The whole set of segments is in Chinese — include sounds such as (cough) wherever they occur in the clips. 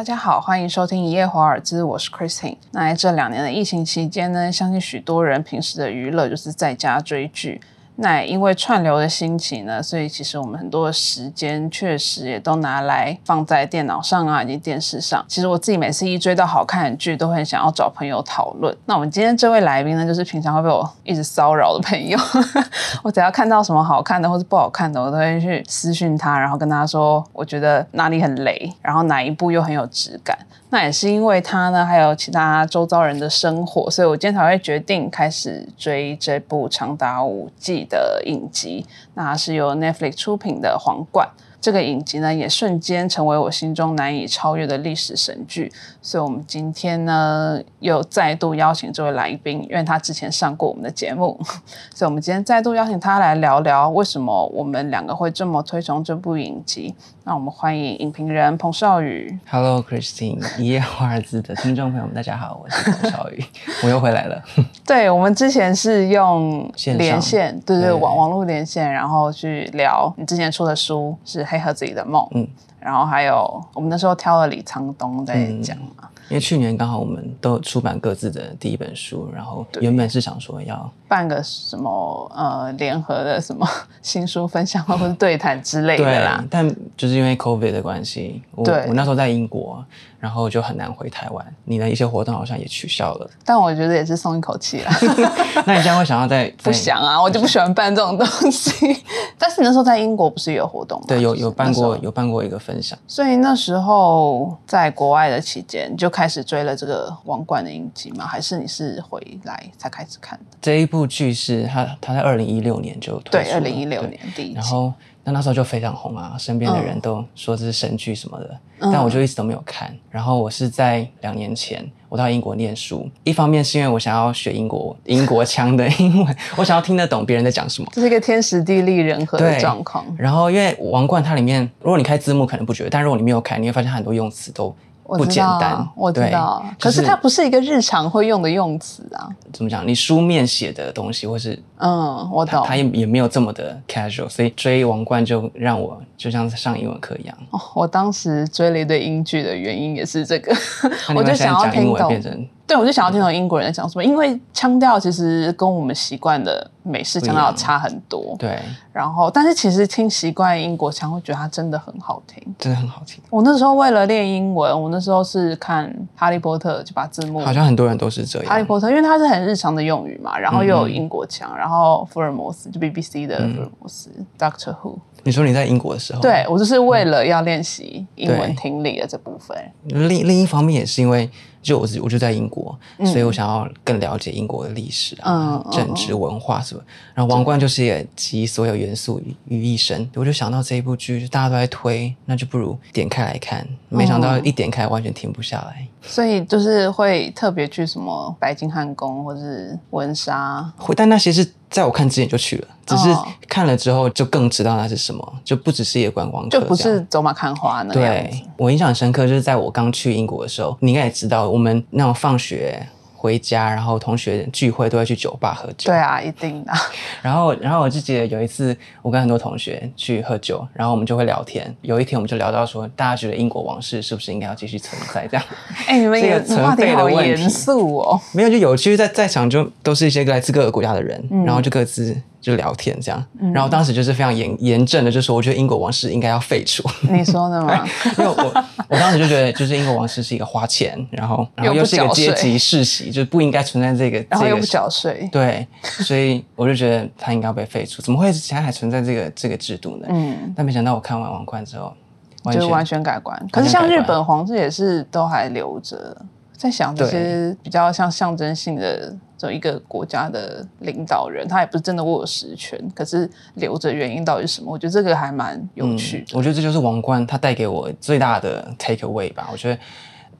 大家好，欢迎收听一夜华尔兹，我是 Christine。那在这两年的疫情期间呢，相信许多人平时的娱乐就是在家追剧。那因为串流的兴起呢，所以其实我们很多的时间确实也都拿来放在电脑上啊，以及电视上。其实我自己每次一追到好看的剧，都会想要找朋友讨论。那我们今天这位来宾呢，就是平常会被我一直骚扰的朋友。(laughs) 我只要看到什么好看的或者不好看的，我都会去私讯他，然后跟他说，我觉得哪里很雷，然后哪一部又很有质感。那也是因为他呢，还有其他周遭人的生活，所以我今天才会决定开始追这部长达五季的影集。那是由 Netflix 出品的《皇冠》。这个影集呢，也瞬间成为我心中难以超越的历史神剧。所以，我们今天呢，又再度邀请这位来宾，因为他之前上过我们的节目，所以我们今天再度邀请他来聊聊为什么我们两个会这么推崇这部影集。那我们欢迎影评人彭少宇。Hello，Christine，一夜华尔兹的听众朋友们，大家好，我是彭少宇，(laughs) 我又回来了。(laughs) 对，我们之前是用连线，对对，对网网络连线，然后去聊你之前出的书是《黑盒子里的梦》，嗯，然后还有我们那时候挑了李沧东在讲嘛，因为去年刚好我们都出版各自的第一本书，然后原本是想说要办个什么呃联合的什么新书分享会或者对谈之类的对啦。但就是因为 COVID 的关系，我我那时候在英国，然后就很难回台湾，你的一些活动好像也取消了。但我觉得也是松一口气了 (laughs) (laughs) 那你这样会想要在不想啊，我就不喜欢办这种东西。(laughs) 但是你那时候在英国不是有活动吗？对有有办过有办过一个分享，所以那时候在国外的期间，你就开始追了这个《王冠》的影集吗？还是你是回来才开始看的？这一部剧是他他在二零一六年就推对，二零一六年第一集。然后那那时候就非常红啊，身边的嗯人都说这是神剧什么的，但我就一直都没有看。然后我是在两年前，我到英国念书，一方面是因为我想要学英国 (laughs) 英国腔的英文，我想要听得懂别人在讲什么。这是一个天时地利人和的对状况。然后因为《王冠》它里面，如果你开字幕可能不觉得，但如果你没有看，你会发现它很多用词都不简单。我知对道。可就是它不是一个日常会用的用词啊。怎么讲？你书面写的东西，或是嗯，我懂。它也也没有这么的 casual，所以追《王冠》就让我就像是上英文课一样。哦，我当时追了一堆英剧的原因也是这个，(laughs) 我就想要听懂英文变。成对，我就想要听懂英国人在讲什么，因为腔调其实跟我们习惯的美式腔调差很多。对，然后，但是其实听习惯英国腔，会觉得它真的很好听。真的很好听。我那时候为了练英文，我那时候是看《哈利波特》，就把字幕好像很多人都是这样。哈利波特，因为它是很日常的用语嘛，然后又有英国腔，然后福尔摩斯就 BBC 的福尔摩斯、Doctor Who，你说你在英国的时候，对我就是为了要练习英文对听力的这部分。另另一方面也是因为，就我自我就在英国，嗯所以我想要更了解英国的历史啊、嗯嗯政治、文化什么。然后《王冠》就是也集所有元素于于一身，我就想到这一部剧大家都在推，那就不如点开来看。没想到一点开完全停不下来。所以就是会特别去什么白金汉宫或是温莎，会，但那些是在我看之前就去了，只是哦。看了之后就更知道那是什么，就不只是一个观光客，就不是走马看花那样子。对。我印象深刻，就是在我刚去英国的时候，你应该也知道，我们那种放学回家，然后同学聚会都会去酒吧喝酒。对啊，一定的。(laughs) 然后，然后我就记得有一次，我跟很多同学去喝酒，然后我们就会聊天。有一天，我们就聊到说，大家觉得英国王室是不是应该要继续存在？这样 (laughs) 哎、你们这个也话题存废的好问题严肃哦。没有就有趣，在在场就都是一些来自各个国家的人，嗯然后就各自就聊天这样。然后当时就是非常严严正的，就说我觉得英国王室应该要废除。你说的吗？(laughs) 因为我我当时就觉得，就是英国王室是一个花钱，然后然后又是一个阶级世袭，就不应该存在这个这个然后又不缴税。对，所以我就觉得他应该要被废除。怎么会现在还存在这个这个制度呢？嗯，但没想到我看完《王冠》之后，就是完全改观。可是像日本皇室也是都还留着，在想这些比较像象征性的这一个国家的领导人，他也不是真的握有实权，可是留着原因到底是什么？我觉得这个还蛮有趣的。我觉得这就是《王冠》它带给我最大的 take away 吧。我觉得。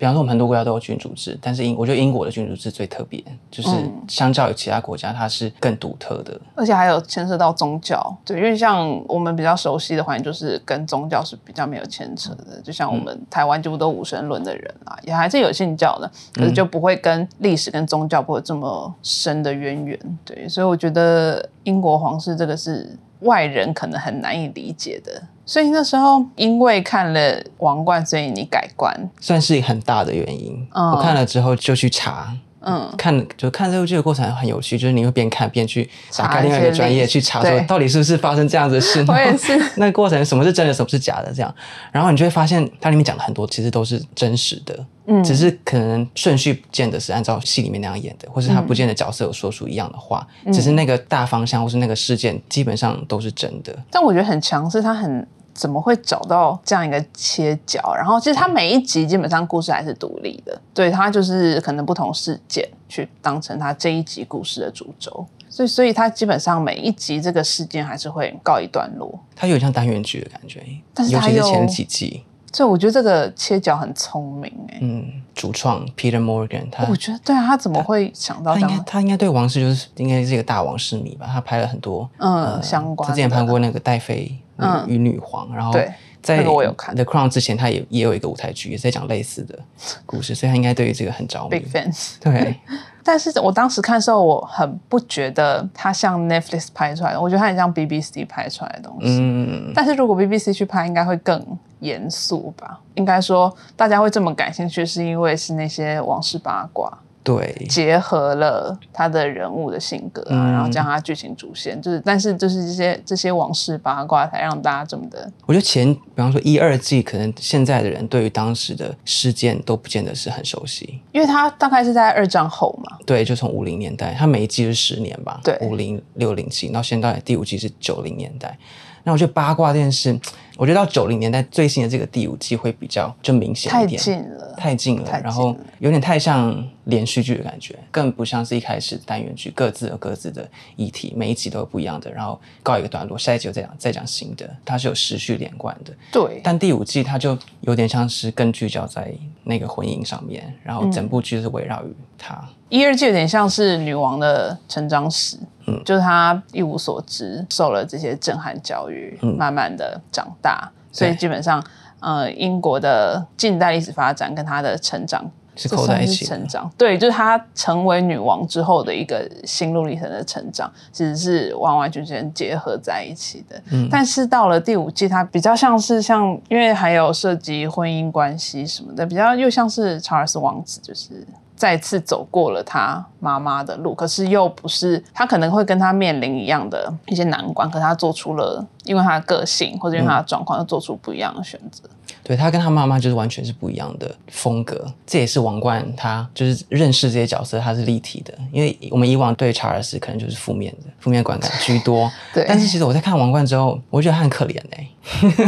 比方说，我们很多国家都有君主制，但是英，我觉得英国的君主制最特别，就是嗯相较于其他国家，它是更独特的。而且还有牵涉到宗教，对，因为像我们比较熟悉的环境，就是跟宗教是比较没有牵扯的。就像我们台湾几乎都无神论的人啊，也还是有信教的，可是就不会跟历史跟宗教不会有这么深的渊源。对，所以我觉得英国皇室这个是外人可能很难以理解的所以那时候因为看了《王冠》，所以你改观。算是很大的原因。嗯我看了之后就去查，嗯，看就看这部剧的过程很有趣，就是你会边看边去打查开另外一个专业去查说到底是不是发生这样子的事。我也是。(laughs) 那个过程什么是真的，什么是假的，这样，然后你就会发现它里面讲的很多其实都是真实的，嗯只是可能顺序不见得是按照戏里面那样演的，或是他不见得角色有说出一样的话，嗯只是那个大方向或是那个事件基本上都是真的。但我觉得很强势，他很怎么会找到这样一个切角？然后其实他每一集基本上故事还是独立的，对他就是可能不同事件去当成他这一集故事的主轴，所以所以他基本上每一集这个事件还是会告一段落。它有点像单元剧的感觉，但是它又尤其是前几集，所以我觉得这个切角很聪明哎、嗯，主创 Peter Morgan 他我觉得对啊，他怎么会想到他应该这样？他应该对王室就是应该是一个大王室迷吧？他拍了很多嗯，相关的。他之前拍过那个戴妃嗯与女皇，然后对在那个我有看 The Crown 之前，他也也有一个舞台剧，也在讲类似的故事，所以他应该对于这个很着迷 Big。fans。对，(laughs) 但是我当时看的时候，我很不觉得它像 Netflix 拍出来的，我觉得它很像 BBC 拍出来的东西。嗯，但是如果 BBC 去拍，应该会更严肃吧？应该说，大家会这么感兴趣，是因为是那些王室八卦对，结合了他的人物的性格啊，嗯然后将他剧情主线，就是但是就是这些这些往事八卦才让大家这么的我觉得前比方说一二季，可能现在的人对于当时的事件都不见得是很熟悉。因为他大概是在二战后嘛，对，就从五零年代，他每一季是十年吧，对五零六零七，到现在第五季是九零年代。那我觉得八卦这件事，我觉得到九零年代最新的这个第五季会比较就明显太一点，近了。太近了，太近然后有点太像连续剧的感觉，更不像是一开始单元剧，各自有各自的议题，每一集都有不一样的，然后告一个段落，下一集又再讲再讲新的，它是有时序连贯的。对，但第五季它就有点像是更聚焦在那个婚姻上面，然后整部剧是围绕于它。一二季有点像是女王的成长史，嗯，就是她一无所知，受了这些震撼教育，慢慢的长大，所以基本上，呃，英国的近代历史发展跟她的成长是扣在一起成长，对，就是她成为女王之后的一个心路历程的成长，其实是完完全全结合在一起的。嗯。但是到了第五季，它比较像是像，因为还有涉及婚姻关系什么的，比较又像是查尔斯王子，就是再次走过了他妈妈的路，可是又不是他可能会跟他面临一样的一些难关，可他做出了因为他的个性或者因为他的状况，又做出不一样的选择。对他跟他妈妈就是完全是不一样的风格，这也是王冠他就是认识这些角色，他是立体的。因为我们以往对查尔斯可能就是负面的，负面观感居多。对但是其实我在看王冠之后，我觉得他很可怜哎、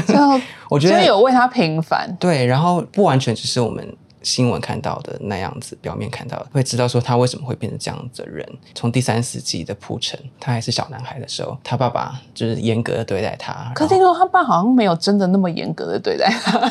最后我觉得有为他平反，对，然后不完全只是我们新闻看到的那样子，表面看到的，会知道说他为什么会变成这样子的人。从第三四季的铺陈，他还是小男孩的时候，他爸爸就是严格的对待他。可听说他爸好像没有真的那么严格的对待他，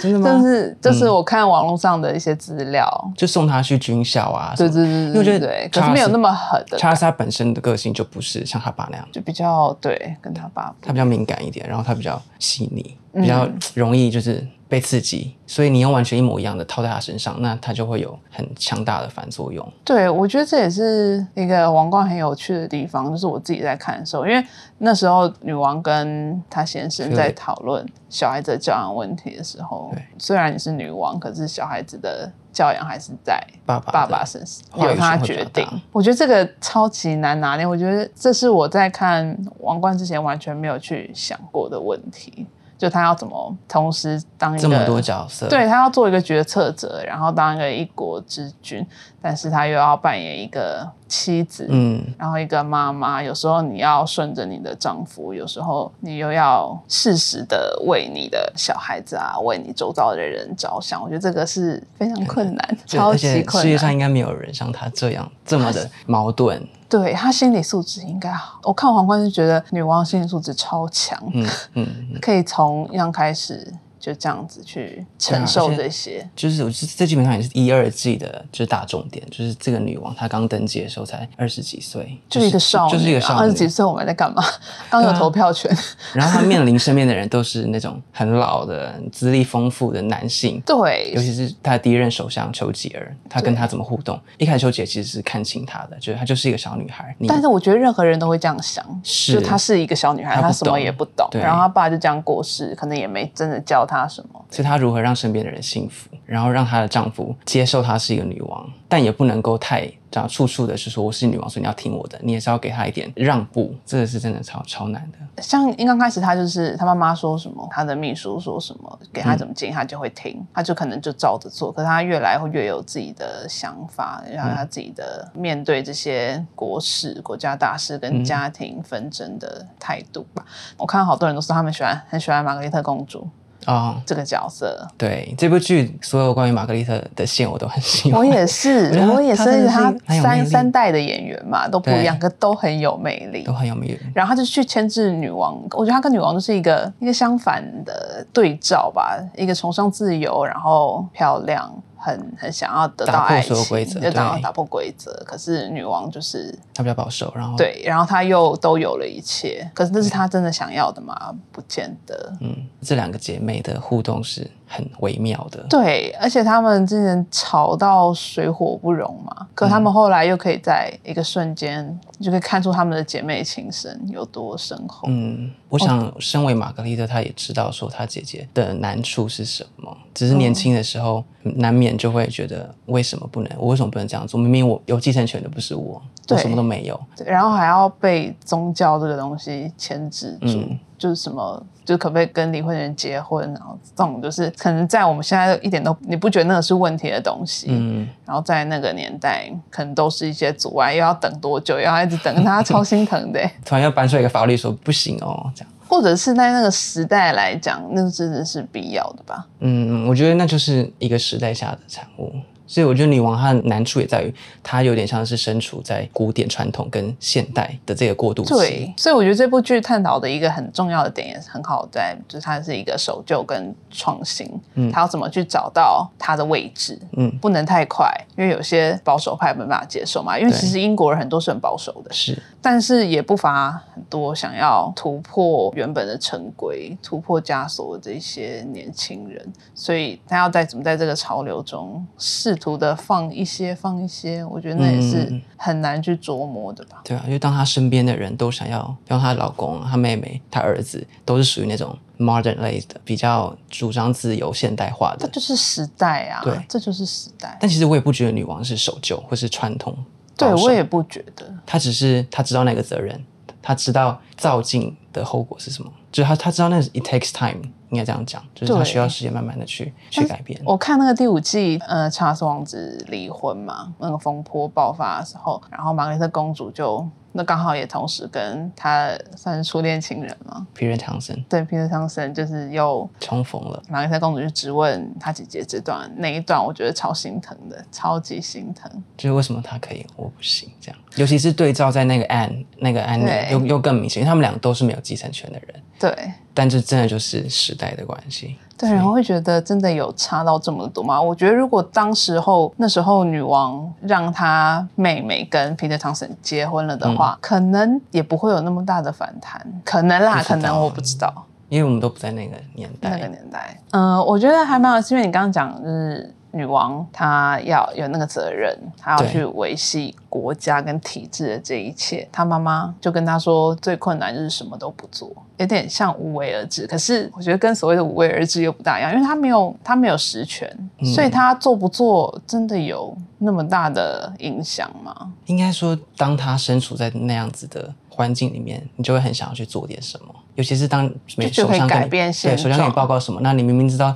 真的吗？就是就是我看网络上的一些资料，就送他去军校啊，对什么。对对因为我觉得对对，可是没有那么狠的。查尔斯他本身的个性就不是像他爸那样，就比较对跟他爸他比较敏感一点，然后他比较细腻，嗯。比较容易就是被刺激，所以你用完全一模一样的套在他身上，那他就会有很强大的反作用。对，我觉得这也是一个王冠很有趣的地方，就是我自己在看的时候，因为那时候女王跟她先生在讨论小孩子的教养问题的时候，虽然你是女王，可是小孩子的教养还是在爸爸爸爸身上由他决定。我觉得这个超级难拿捏，我觉得这是我在看王冠之前完全没有去想过的问题，就他要怎么同时当一个这么多角色，对他要做一个决策者，然后当一个一国之君，但是他又要扮演一个妻子，嗯，然后一个妈妈。有时候你要顺着你的丈夫，有时候你又要适时的为你的小孩子啊，为你周遭的人着想。我觉得这个是非常困难，(laughs) 超级困难。世界上应该没有人像他这样这么的矛盾。对他心理素质应该好。我看皇冠是觉得女王心理素质超强，嗯嗯，(laughs) 可以从一样开始就这样子去承受这些。就是我这这基本上也是一二季的，就是大重点，就是这个女王她刚登基的时候才二十几岁，就是一个少女，就是一个少女，二十几岁我们在干嘛？刚有投票权，然后她 (laughs) 面临身边的人都是那种很老的、资历丰富的男性，对，尤其是她的第一任首相丘吉尔，她跟他怎么互动？一开始丘吉尔其实是看清她的，觉得她就是一个小女孩。但是我觉得任何人都会这样想，是就她是一个小女孩，她什么也不懂，然后她爸就这样过世，可能也没真的教她什么。其实她如何让身边的人幸福，然后让她的丈夫接受她是一个女王，但也不能够太这样处处的是说我是女王，所以你要听我的，你也是要给她一点让步。这个是真的超超难的。像刚开始她就是她妈妈说什么，她的秘书说什么，给她怎么建议，她就会听，她就可能就照着做。可是她越来会越有自己的想法，然后她自己的面对这些国事、国家大事跟家庭纷争的态度吧。我看到好多人都说他们喜欢很喜欢玛格丽特公主。哦，这个角色，对这部剧所有关于玛格丽特的线我都很喜欢。我也是，我也是，他三三代的演员嘛，都不一样，可都很有魅力，都很有魅力。然后他就去牵制女王，我觉得他跟女王就是一个一个相反的对照吧，一个崇尚自由，然后漂亮。很很想要得到爱情，就打打破规则。可是女王就是她比较保守，然后对，然后她又都有了一切。可是那是她真的想要的吗？不见得。嗯，这两个姐妹的互动是很微妙的。对，而且他们之前吵到水火不容嘛，可他们后来又可以在一个瞬间，就可以看出他们的姐妹情深有多深厚。嗯，我想身为玛格丽特，她也知道说她姐姐的难处是什么，只是年轻的时候难免。就会觉得为什么不能？我为什么不能这样做？明明我有继承权的不是我，我什么都没有。对，然后还要被宗教这个东西牵制住，就是什么，就可不可以跟离婚人结婚？然后这种就是可能在我们现在一点都你不觉得那个是问题的东西。嗯，然后在那个年代，可能都是一些阻碍，又要等多久？又要一直等，他超心疼的。(laughs) 突然要搬出一个法律说不行哦，这样。或者是在那个时代来讲，那个真的是必要的吧？嗯，我觉得那就是一个时代下的产物。所以我觉得女王她的难处也在于，她有点像是身处在古典传统跟现代的这个过渡期。对，所以我觉得这部剧探讨的一个很重要的点也是很好，在就是它是一个守旧跟创新。嗯，它要怎么去找到它的位置？嗯，不能太快，因为有些保守派没办法接受嘛。因为其实英国人很多是很保守的，是，但是也不乏很多想要突破原本的成规、突破枷锁的这些年轻人。所以他要在怎么在这个潮流中试。图的放一些放一些，我觉得那也是很难去琢磨的吧。对啊，因为当她身边的人都想要，比方她老公、她妹妹、她儿子，都是属于那种 modern 类的，比较主张自由现代化的。这就是时代啊！对，这就是时代。但其实我也不觉得女王是守旧或是传统。对我也不觉得。她只是她知道那个责任，她知道造进的后果是什么，就是她她知道那 it takes time。应该这样讲，就是他需要时间慢慢的去去改变。我看那个第五季，呃，查尔斯王子离婚嘛，那个风波爆发的时候，然后玛格丽特公主就。那刚好也同时跟他算是初恋情人嘛，皮特汤森。对，皮特汤森就是又重逢了。玛格丽特公主就质问她姐姐这段那一段，我觉得超心疼的，超级心疼。就是为什么他可以，我不行这样。尤其是对照在那个安那个安妮，又又更明显，因为他们两个都是没有继承权的人。对。但这真的就是时代的关系。对，然后会觉得真的有差到这么多吗？我觉得如果当时候那时候女王让她妹妹跟皮特汤森结婚了的话，可能也不会有那么大的反弹。可能啦，可能我不知道，因为我们都不在那个年代。那个年代，嗯，我觉得还蛮有，因为你刚刚讲就是。女王她要有那个责任，她要去维系国家跟体制的这一切。她妈妈就跟她说，最困难就是什么都不做，有点像无为而治。可是我觉得跟所谓的无为而治又不大一样，因为她没有她没有实权，所以她做不做真的有那么大的影响吗？应该说，当她身处在那样子的环境里面，你就会很想要去做点什么，尤其是当就可以改变对首相给你报告什么，那你明明知道。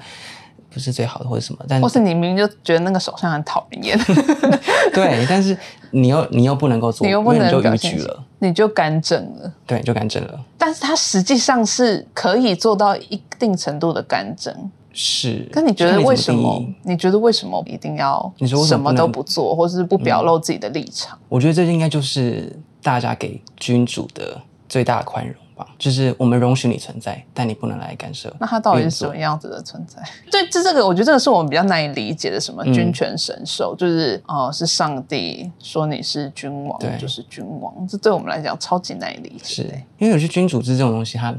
不是最好的，或者什么，但或是你明明就觉得那个首相很讨人厌，(laughs) 对，但是你又你又不能够做，你又不能就允许了，你就干政了，对，就干政了。但是他实际上是可以做到一定程度的干政，是。那你觉得为什么？你觉得为什么一定要你说什么都不做，或是不表露自己的立场？我觉得这应该就是大家给君主的最大的宽容。吧，就是我们容许你存在，但你不能来干涉。那它到底是什么样子的存在？(laughs) 对，这这个我觉得这个是我们比较难以理解的，什么君权神授，就是哦，是上帝说你是君王，就是君王，这对我们来讲超级难以理解。是因为有些君主制这种东西，它。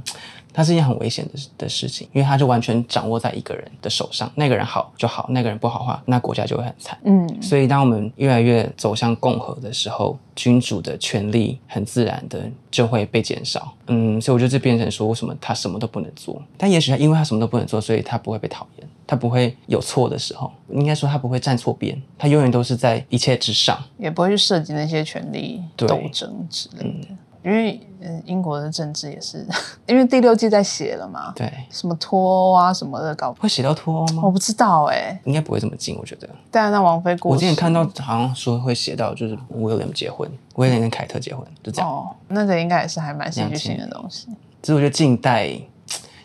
它是一件很危险的的事情，因为它就完全掌握在一个人的手上，那个人好就好，那个人不好的话，那国家就会很惨。嗯，所以当我们越来越走向共和的时候，君主的权力很自然的就会被减少。嗯，所以我觉得这变成说，为什么他什么都不能做？但也许他因为他什么都不能做，所以他不会被讨厌，他不会有错的时候，应该说他不会站错边，他永远都是在一切之上，也不会去涉及那些权力斗争之类的。因为嗯，英国的政治也是，(laughs) 因为第六季在写了嘛，对，什么脱欧啊什么的搞，会写到脱欧吗？我不知道哎，应该不会这么近，我觉得。但那王菲过，我之前看到好像说会写到就是 William 结婚，，William 跟凯特结婚，就这样。哦，那个应该也是还蛮戏剧性的东西。其实我觉得近代。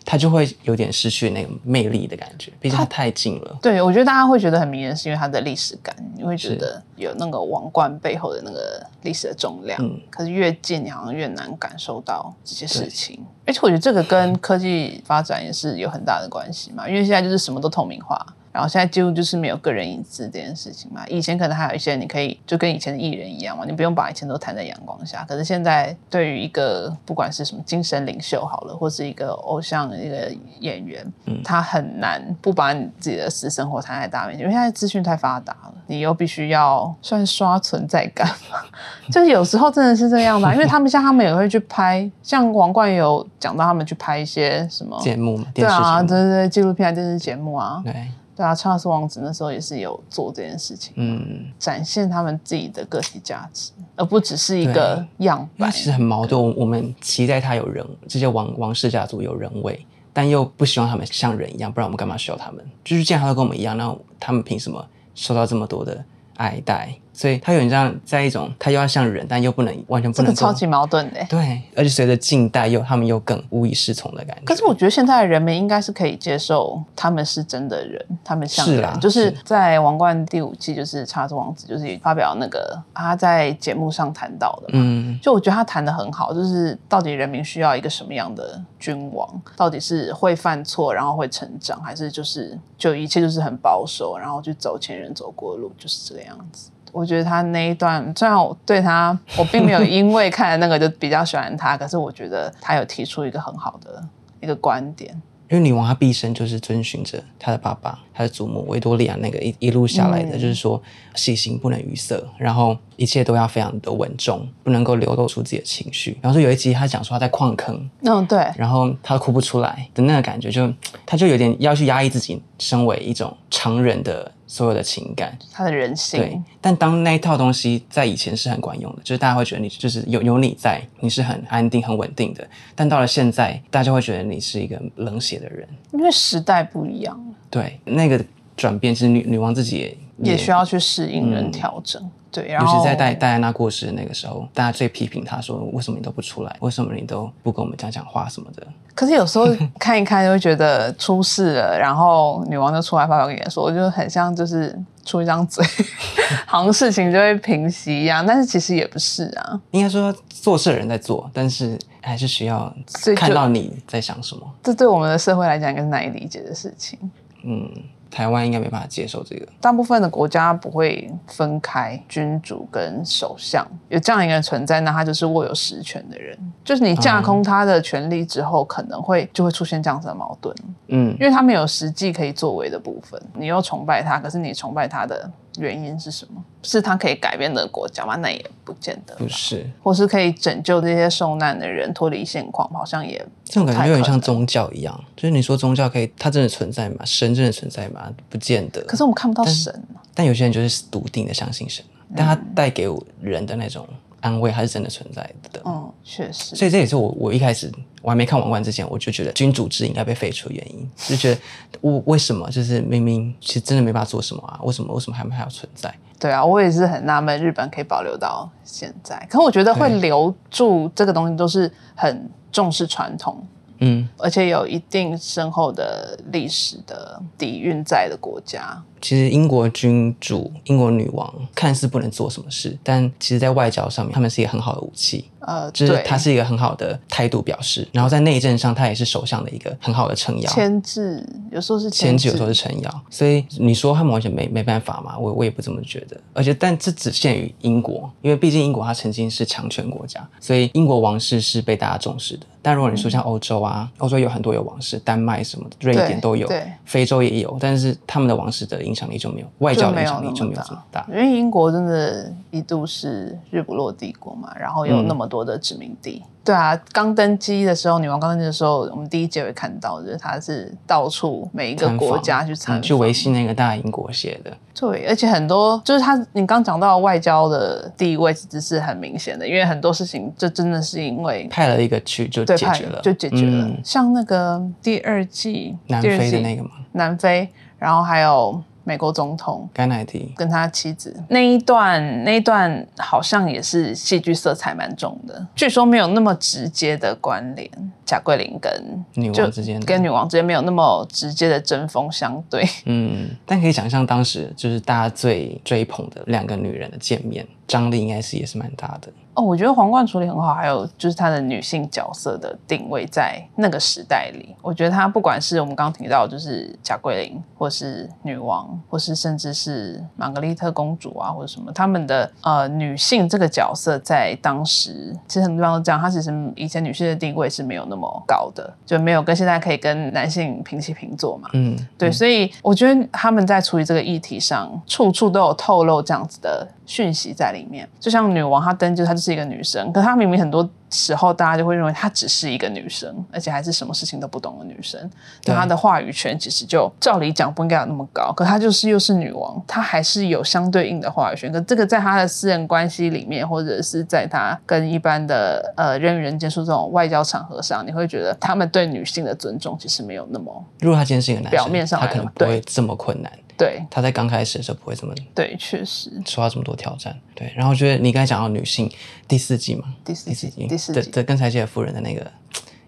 他就会有点失去那个魅力的感觉，毕竟它太近了。对，我觉得大家会觉得很迷人，是因为它的历史感，你会觉得有那个王冠背后的那个历史的重量。嗯，可是越近，你好像越难感受到这些事情。而且我觉得这个跟科技发展也是有很大的关系嘛，因为现在就是什么都透明化。然后现在几乎就是没有个人隐私这件事情嘛。以前可能还有一些你可以就跟以前的艺人一样嘛，你不用把以前都摊在阳光下。可是现在对于一个不管是什么精神领袖好了，或是一个偶像一个演员，嗯，他很难不把你自己的私生活摊在大面前，因为现在资讯太发达了，你又必须要算刷存在感嘛。(laughs) 就是有时候真的是这样的，因为他们像他们也会去拍，像王冠有讲到他们去拍一些什么节目嘛，对啊，对对对，纪录片电视节目啊，对。对啊，查尔斯王子那时候也是有做这件事情，嗯，展现他们自己的个体价值，而不只是一个样板。其实很矛盾，我们期待他有人，这些王王室家族有人味，但又不希望他们像人一样，不然我们干嘛需要他们？就是既然他都跟我们一样，那他们凭什么受到这么多的爱戴？所以他有点像在一种，他又要像人，但又不能完全不能。这个超级矛盾的。对，而且随着近代又他们又更无以适从的感觉。可是我觉得现在的人们应该是可以接受他们是真的人，他们像人。就是在《王冠》第五季，就是查兹王子就是发表那个他在节目上谈到的。嗯。就我觉得他谈的很好，就是到底人民需要一个什么样的君王？到底是会犯错然后会成长，还是就是就一切就是很保守，然后去走前人走过的路，就是这个样子。我觉得他那一段，虽然我对他，我并没有因为看了那个就比较喜欢他，可是我觉得他有提出一个很好的一个观点。因为女王她毕生就是遵循着她的爸爸、她的祖母维多利亚那个一一路下来的，就是说细心不能语塞，然后一切都要非常的稳重，不能够流露出自己的情绪。然后说有一集她讲说她在矿坑，嗯对，然后她哭不出来的那个感觉，就她就有点要去压抑自己身为一种常人的。所有的情感，他的人性。对，但当那一套东西在以前是很管用的，就是大家会觉得你就是有有你在，你是很安定、很稳定的。但到了现在，大家会觉得你是一个冷血的人，因为时代不一样了。对，那个转变，其实女女王自己也也需要去适应跟调整。对，尤其在戴戴安娜过世的那个时候，大家最批评她说：“为什么你都不出来？为什么你都不跟我们讲讲话什么的？”可是有时候看一看，就会觉得出事了，然后女王就出来发表演说，我就很像就是出一张嘴，(laughs) 好像事情就会平息一样。但是其实也不是啊，应该说做事的人在做，但是还是需要看到你在想什么。这对我们的社会来讲，应该是难以理解的事情。嗯。台湾应该没办法接受这个。大部分的国家不会分开君主跟首相，有这样一个人存在，那他就是握有实权的人。就是你架空他的权利之后，可能会就会出现这样子的矛盾。嗯，因为他没有实际可以作为的部分，你又崇拜他，可是你崇拜他的。原因是什么？是他可以改变的国家吗？那也不见得。不是，或是可以拯救这些受难的人脱离现况，好像也这种感觉有点像宗教一样。就是你说宗教可以，它真的存在吗？神真的存在吗？不见得。可是我们看不到神。但有些人就是笃定的相信神，但他带给人的那种。安慰还是真的存在的。嗯，确实。所以这也是我我一开始我还没看《王冠》之前，我就觉得君主制应该被废除的原因，就觉得我为什么就是明明其实真的没办法做什么啊？为什么为什么还还要存在？对啊，我也是很纳闷，日本可以保留到现在。可我觉得会留住这个东西，都是很重视传统。嗯，而且有一定深厚的历史的底蕴在的国家。其实英国君主、英国女王看似不能做什么事，但其实在外交上面，他们是一个很好的武器。呃，就是对他是一个很好的态度表示，然后在内政上他也是首相的一个很好的撑腰。牵制，有时候是，牵制有时候是撑腰，所以你说他们完全没没办法嘛？我我也不这么觉得。而且，但这只限于英国，因为毕竟英国它曾经是强权国家，所以英国王室是被大家重视的。但如果你说像欧洲啊，欧洲有很多有王室，丹麦什么的，瑞典都有对，非洲也有，但是他们的王室的影响力就没有，外交的影响力就就没有这么大。因为英国真的一度是日不落帝国嘛，然后有嗯那么多的殖民地。对啊，刚登基的时候，女王刚登基的时候，我们第一节会看到，就是她是到处每一个国家去参访，嗯去维系那个大英国协的，对，而且很多就是他，你刚讲到外交的地位其实是很明显的，因为很多事情就真的是因为派了一个去就解决了，就解决了。嗯。像那个第二季南非的那个嘛，南非，然后还有美国总统甘乃迪，跟他妻子那一段，那一段好像也是戏剧色彩蛮重的。据说没有那么直接的关联，贾桂林跟女王之间跟女王之间没有那么直接的针锋相对。嗯，但可以想象当时就是大家最追捧的两个女人的见面，张力应该是也是蛮大的。哦，我觉得皇冠处理很好，还有就是她的女性角色的定位在那个时代里，我觉得她不管是我们刚刚提到，就是贾桂林，或是女王，或是甚至是玛格丽特公主啊，或者什么，他们的呃女性这个角色在当时，其实很多地方都这样，她其实以前女性的地位是没有那么高的，就没有跟现在可以跟男性平起平坐嘛。嗯，对，所以我觉得他们在处理这个议题上，处处都有透露这样子的讯息在里面。就像女王，她登基，她就是一个女生，可她明明很多时候大家就会认为她只是一个女生，而且还是什么事情都不懂的女生。她的话语权其实就照理讲不应该有那么高，可她就是又是女王，她还是有相对应的话语权。可这个在她的私人关系里面，或者是在她跟一般的呃人与人接触这种外交场合上，你会觉得他们对女性的尊重其实没有那么如果她今天是一个男生，表面上他来的可能不会这么困难。对他在刚开始的时候不会这么对，确实。受到这么多挑战。对，然后我觉得你刚才讲到女性第四季嘛，第四季，第四季，的的跟柴契尔夫人的那个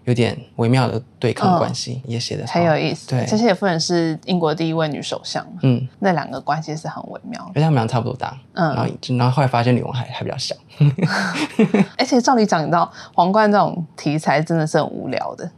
有点微妙的对抗关系，也写的很有意思。对。柴契尔夫人是英国第一位女首相，嗯，那两个关系是很微妙的。而且他们俩差不多大，嗯。然后然后后来发现女王还还比较小，(laughs) 而且照理讲，你知道皇冠这种题材真的是很无聊的。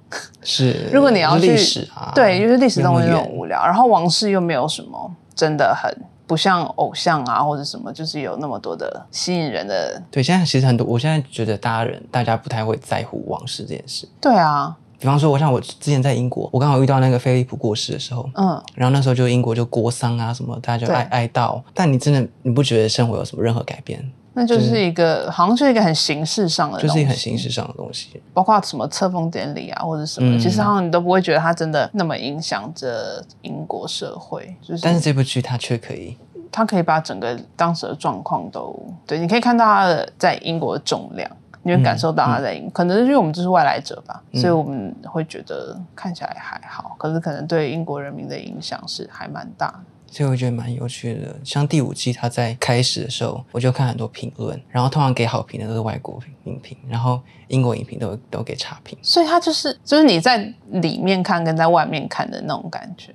是。(laughs) 如果你要去历史啊，对，就是历史东西那无聊，然后王室又没有什么真的很不像偶像啊或者什么，就是有那么多的吸引人的。对，现在其实很多，我现在觉得大家人大家不太会在乎往事这件事。对啊，比方说，我像我之前在英国，我刚好遇到那个菲利普过世的时候，嗯，然后那时候就英国就国丧啊什么，大家就对哀哀悼。但你真的你不觉得生活有什么任何改变？那就是一个好像就是一个很形式上的，就是一个很形式上的东西。包括什么册封典礼啊，或者什么，嗯其实好像你都不会觉得它真的那么影响着英国社会。就是，但是这部剧它却可以，它可以把整个当时的状况都对，你可以看到它的在英国的重量，你会感受到它在英，可能是因为我们就是外来者吧，所以我们会觉得看起来还好，可是可能对英国人民的影响是还蛮大的。所以我觉得蛮有趣的。像第五季，它在开始的时候，我就看很多评论，然后通常给好评的都是外国影评，然后英国影评都都给差评。所以它就是就是你在里面看跟在外面看的那种感觉。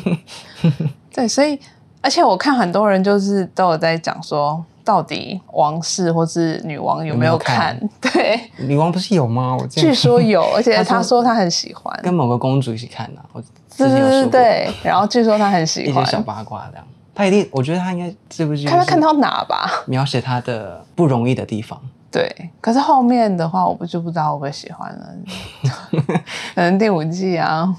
(laughs) 对，所以而且我看很多人就是都有在讲说，到底王室或是女王有没有看？(laughs) 对，女王不是有吗？我据说有，而且 (laughs) 他说他很喜欢。跟某个公主一起看呐、我之对对对对，然后据说他很喜欢一些。小八卦这样。他一定，我觉得他应该这部剧就是看他看到哪吧？描写他的不容易的地方。对，可是后面的话，我不就不知道会不会喜欢了。(laughs) 可能第五季啊，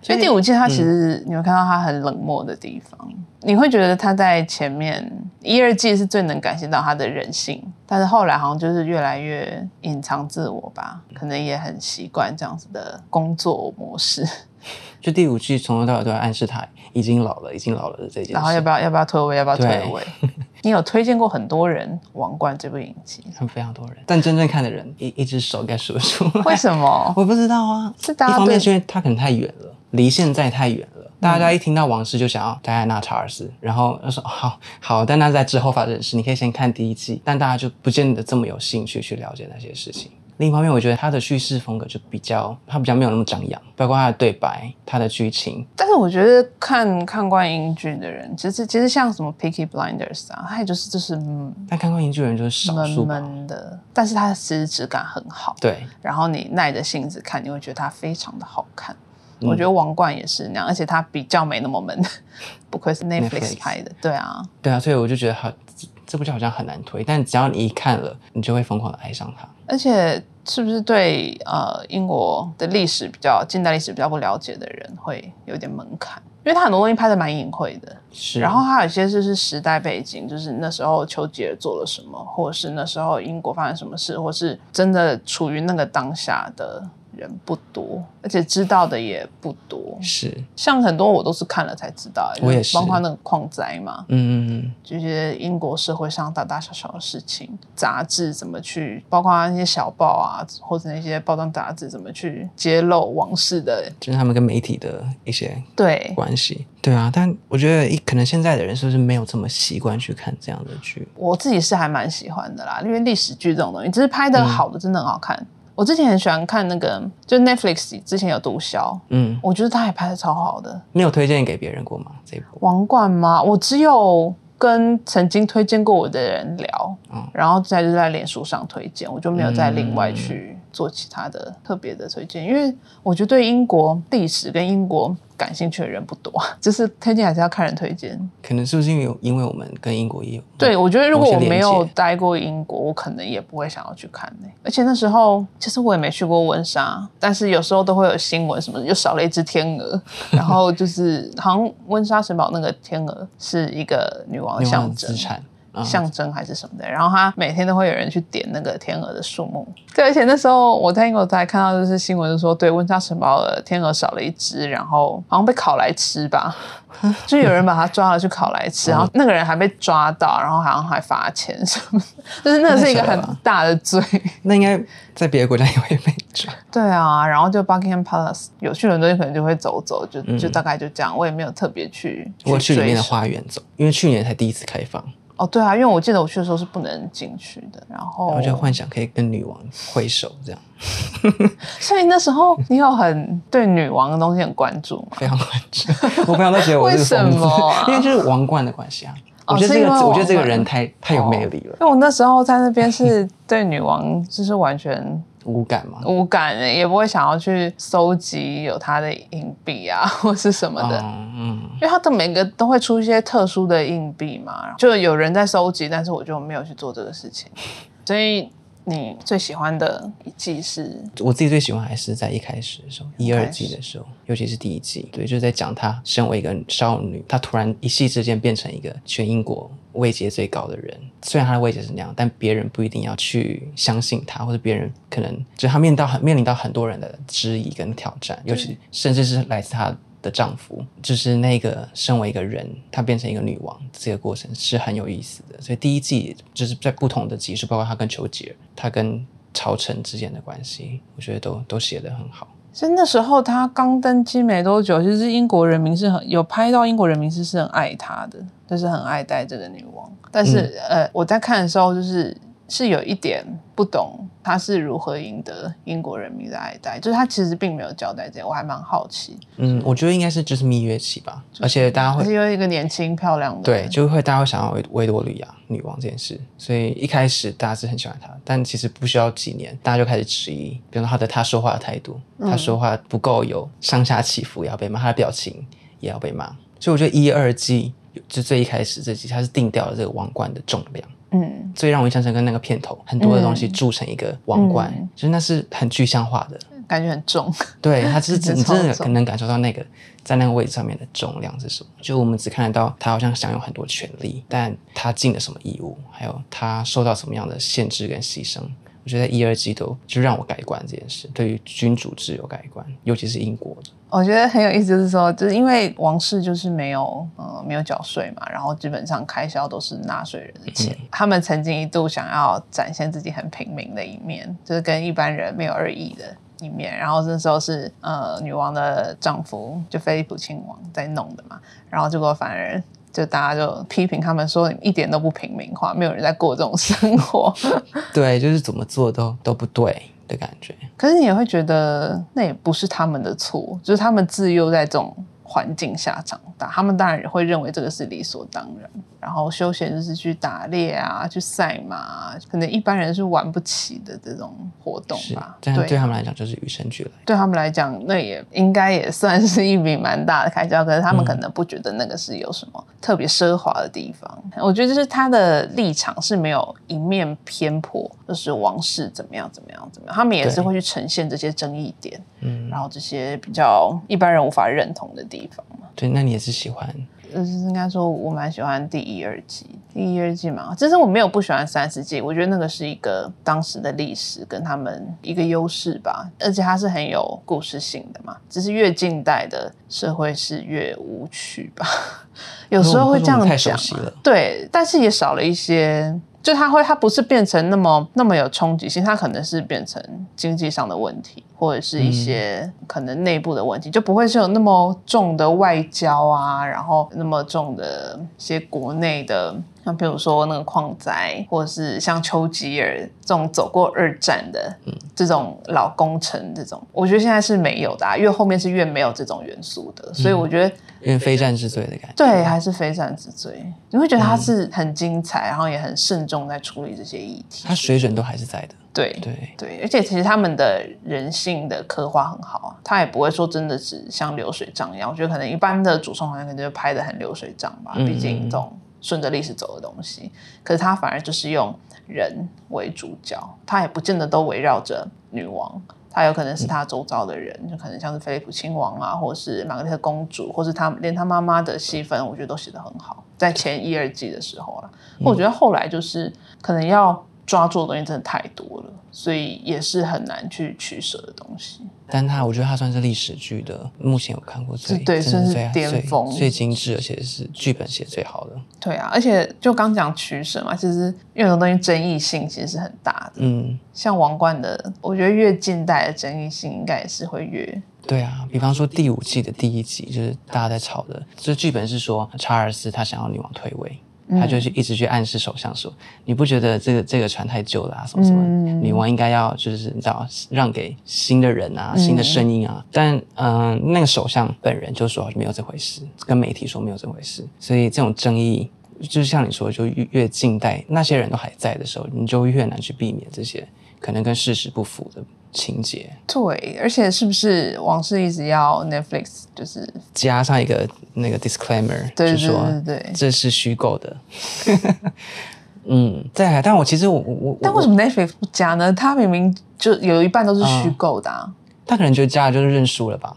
所以第五季它其实你会看到他很冷漠的地方，你会觉得他在前面一二季是最能感受到他的人性，但是后来好像就是越来越隐藏自我吧，可能也很习惯这样子的工作模式，(laughs) 就第五季从头到尾都在暗示他已经老了，已经老了的这件事。然后要不要要不要退位，要不要退位？(laughs) 你有推荐过很多人《王冠》这部影集，非常多人，但真正看的人一一只手应该数得出来。为什么？(laughs) 我不知道啊，是大家一方面是因为他可能太远了，离现在太远了。大家一听到王室就想要戴安娜查尔斯，然后就说好好，但那在之后发生的事，你可以先看第一季，但大家就不见得这么有兴趣去了解那些事情。另一方面，我觉得他的叙事风格就比较，他比较没有那么张扬，包括他的对白、他的剧情。但是我觉得看看惯英剧的人，其实其实像什么 Picky Blinders 啊，他也就是就是嗯但看惯英剧的人就是少数闷的，但是它其实质感很好。对，然后你耐着性子看，你会觉得它非常的好看。嗯我觉得《王冠》也是那样，而且它比较没那么闷，(laughs) 不愧是 Netflix Netflix 拍的。对啊，对啊，所以我就觉得好，这这部剧好像很难推，但只要你一看了，你就会疯狂的爱上它。而且是不是对呃英国的历史比较近代历史比较不了解的人会有点门槛？因为它很多东西拍的蛮隐晦的，是，然后它有些就是时代背景，就是那时候丘吉尔做了什么，或者是那时候英国发生什么事，或是真的处于那个当下的人不多，而且知道的也不多。是，像很多我都是看了才知道，我也是包括那个矿灾嘛，嗯嗯嗯，就觉得英国社会上大大小小的事情，杂志怎么去，包括那些小报啊，或者那些报章杂志怎么去揭露往事的，就是他们跟媒体的一些对，关系。对啊，但我觉得一可能现在的人是不是没有这么习惯去看这样的剧？我自己是还蛮喜欢的啦，因为历史剧这种东西，只是拍的好的真的很好看。我之前很喜欢看那个，就 Netflix 之前有毒枭，嗯，我觉得他也拍的超好的。你有推荐给别人过吗？这一部？王冠吗？我只有跟曾经推荐过我的人聊，嗯然后再就在脸书上推荐，我就没有再另外去做其他的特别的推荐，因为我觉得对英国历史跟英国感兴趣的人不多，(laughs) 就是推荐还是要看人推荐。可能是不是因为因为我们跟英国也有对，我觉得如果我没有待过英国，我可能也不会想要去看呢、而且那时候其实我也没去过温莎，但是有时候都会有新闻什么，又少了一只天鹅，然后就是 (laughs) 好像温莎城堡那个天鹅是一个女王的象征。资产啊，象征还是什么的，然后他每天都会有人去点那个天鹅的数目。对，而且那时候我在英国才看到，就是新闻就说，对温莎城堡的天鹅少了一只，然后好像被烤来吃吧，(laughs) 就有人把它抓了去烤来吃，(laughs) 然后那个人还被抓到，然后好像还罚钱什么的，(laughs) 就是那是一个很大的罪。那应该在别的国家也会被抓。对啊，然后就 Buckingham Palace 有去伦敦可能就会走走，就就大概就这样，我也没有特别去我去里面的花园走，因为去年才第一次开放，哦，对啊，因为我记得我去的时候是不能进去的，然后我就幻想可以跟女王挥手，这样 (laughs) 所以那时候你有很对女王的东西很关注吗？非常关注。我朋友都觉得我是个疯子为什么啊，(laughs) 因为就是王冠的关系啊。哦我觉得这个，我觉得这个人太太有魅力了，因为我那时候在那边是对女王就是完全无感嘛。无感的，也不会想要去搜集有它的硬币啊 (laughs) 或是什么的。嗯嗯，因为它的每个都会出一些特殊的硬币嘛，就有人在收集，但是我就没有去做这个事情。(laughs) 所以你最喜欢的一季是我自己最喜欢还是在一开始的时候，一二季的时候，尤其是第一季，对，就是在讲她身为一个少女，她突然一夕之间变成一个全英国位阶最高的人。虽然他的位阶是那样，但别人不一定要去相信他，或者别人可能就是她面到很面临到很多人的质疑跟挑战，尤其甚至是来自她的丈夫，就是那个身为一个人，她变成一个女王，这个过程是很有意思的。所以第一季就是在不同的集数，包括她跟丘吉尔，她跟朝臣之间的关系，我觉得都都写得很好。所以那时候他刚登基没多久，其实英国人民是很有拍到英国人民是是很爱他的，就是很爱戴这个女王。但是、呃，我在看的时候就是是有一点不懂他是如何赢得英国人民的爱戴，就是他其实并没有交代这点，我还蛮好奇。嗯，我觉得应该是就是蜜月期吧，而且大家会而且有一个年轻漂亮的，对，就会大家会想要维维多利亚女王这件事，所以一开始大家是很喜欢她，但其实不需要几年，大家就开始质疑，比如说她的她说话的态度，她说话不够有上下起伏，也要被骂，她的表情也要被骂，所以我觉得一二季就最一开始这集，它是定掉了这个王冠的重量。嗯，最让我印象深刻那个片头，很多的东西铸成一个王冠，嗯就是那是很具象化的。感觉很重。对，它就是 (laughs) 真的你真的可能感受到那个在那个位置上面的重量是什么。就我们只看得到他好像享有很多权利，但他尽了什么义务，还有他受到什么样的限制跟牺牲。我觉得一二季都就让我改观这件事，对于君主制有改观，尤其是英国的。我觉得很有意思，就是说，就是因为王室就是没有呃没有缴税嘛，然后基本上开销都是纳税人的钱。他们曾经一度想要展现自己很平民的一面，就是跟一般人没有二异的一面。然后那时候是呃女王的丈夫就菲利普亲王在弄的嘛，然后结果反而。就大家就批评他们说，一点都不平民化，没有人在过这种生活。对，就是怎么做都都不对。的感觉。可是你也会觉得那也不是他们的错，就是他们自幼在这种环境下长大，他们当然也会认为这个是理所当然。然后休闲就是去打猎啊，去赛马，可能一般人是玩不起的这种活动吧。但对他们来讲就是与生俱来。对他们来讲，那也应该也算是一笔蛮大的开销。可是他们可能不觉得那个是有什么特别奢华的地方。我觉得就是他的立场是没有一面偏颇，就是王室怎么样怎么样怎么样。他们也是会去呈现这些争议点，嗯，然后这些比较一般人无法认同的地方嘛。对，那你也是喜欢。就是应该说，我蛮喜欢第一、二季，第一、二季嘛。其实我没有不喜欢三十季，我觉得那个是一个当时的历史跟他们一个优势吧，而且它是很有故事性的嘛。只是越近代的社会是越无趣吧，有时候会这样讲。对，但是也少了一些。就它会，它不是变成那么那么有冲击性，它可能是变成经济上的问题，或者是一些可能内部的问题，就不会是有那么重的外交啊，然后那么重的一些国内的。像比如说那个矿灾，或者是像丘吉尔这种走过二战的这种老工程，这种我觉得现在是没有的，啊，越后面是越没有这种元素的，所以我觉得因为非战之罪的感觉，对，还是非战之罪，你会觉得他是很精彩，然后也很慎重在处理这些议题，他水准都还是在的，对对对，而且其实他们的人性的刻画很好啊，他也不会说真的是像流水账一样，我觉得可能一般的主创好像可能就拍的很流水账吧，毕竟这种。顺着历史走的东西，可是他反而就是用人为主角，他也不见得都围绕着女王，他有可能是他周遭的人，就可能像是菲利普亲王啊，或是玛格丽特公主，或是他连他妈妈的戏份，我觉得都写得很好，在前一二季的时候了。我觉得后来就是可能要抓住的东西真的太多了，所以也是很难去取舍的东西。但它，我觉得它算是历史剧的，目前有看过最对，算是巅峰、最精致，而且是剧本写最好的。对啊，而且就刚讲取舍嘛，其实有很多东西争议性其实是很大的。嗯，像王冠的，我觉得越近代的争议性应该也是会越。对啊，比方说第五季的第一集，就是大家在吵的，这剧本是说查尔斯他想要女王退位。他就去一直去暗示首相说：“你不觉得这个这个船太旧了啊？什么什么？女王应该要就是你知道让给新的人啊，新的声音啊。”但嗯，那个首相本人就说没有这回事，跟媒体说没有这回事。所以这种争议，就是像你说，就越越近代那些人都还在的时候，你就越难去避免这些可能跟事实不符的。情节对，而且是不是王室一直要 Netflix 就是加上一个那个 disclaimer，就说对对这是虚构的。(laughs) 嗯，在，但我其实我我但为什么 Netflix 不加呢？他明明就有一半都是虚构的，他可能觉得加了就是认输了吧？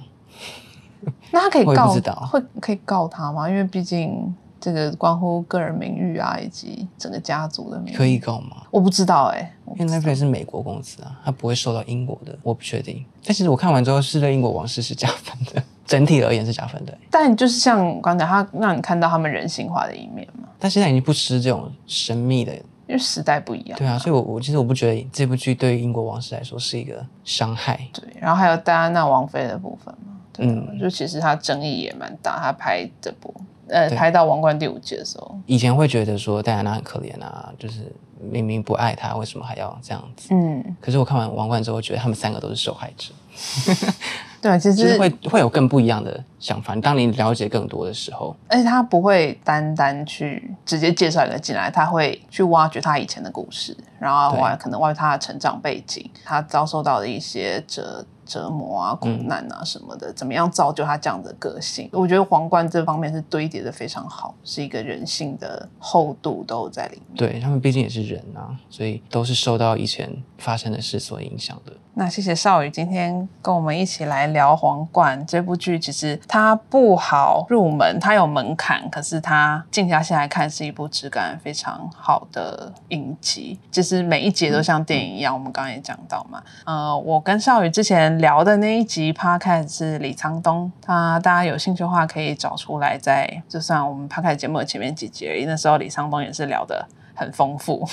那他可以告会可以告他吗？因为毕竟。这个关乎个人名誉啊，以及整个家族的名誉，可以告吗？我不知道哎，因为 Netflix 是美国公司啊，它不会受到英国的，我不确定。但其实我看完之后，是对英国王室是加分的，(laughs) 整体而言是加分的。但就是像刚才他让你看到他们人性化的一面嘛。但现在已经不吃这种神秘的，因为时代不一样。对啊，所以我我其实我不觉得这部剧对于英国王室来说是一个伤害。对，然后还有戴安娜王妃的部分嘛，嗯，就其实他争议也蛮大，他拍这部。呃，拍到《王冠》第五季的时候，以前会觉得说戴安娜很可怜啊，就是明明不爱他，为什么还要这样子？嗯，可是我看完《王冠》之后，觉得他们三个都是受害者。(laughs) (laughs) 对，其实会会有更不一样的想法。当你了解更多的时候，而且他不会单单去直接介绍一个进来，他会去挖掘他以前的故事，然后挖可能挖掘他的成长背景，他遭受到的一些折。折磨啊，苦难啊，什么的，怎么样造就他这样的个性？我觉得皇冠这方面是堆叠的非常好，是一个人性的厚度都在里面。对他们毕竟也是人啊，所以都是受到以前发生的事所影响的。那谢谢少宇今天跟我们一起来聊《皇冠》这部剧。其实它不好入门，它有门槛，可是它静下心来看是一部质感非常好的影集。其实每一集都像电影一样。我们刚刚也讲到嘛，呃，我跟少宇之前聊的那一集 Podcast 是李沧东，他大家有兴趣的话可以找出来，在就算我们 Podcast 节目的前面几集而已。那时候李沧东也是聊的。很丰富，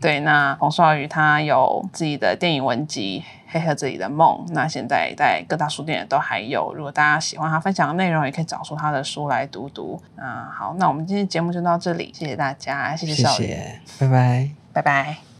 对。那洪少宇他有自己的电影文集《黑盒子里的梦》，那现在在各大书店都还有。如果大家喜欢他分享的内容，也可以找出他的书来读读。那好，那我们今天节目就到这里，谢谢大家，谢谢少宇，拜拜，拜拜。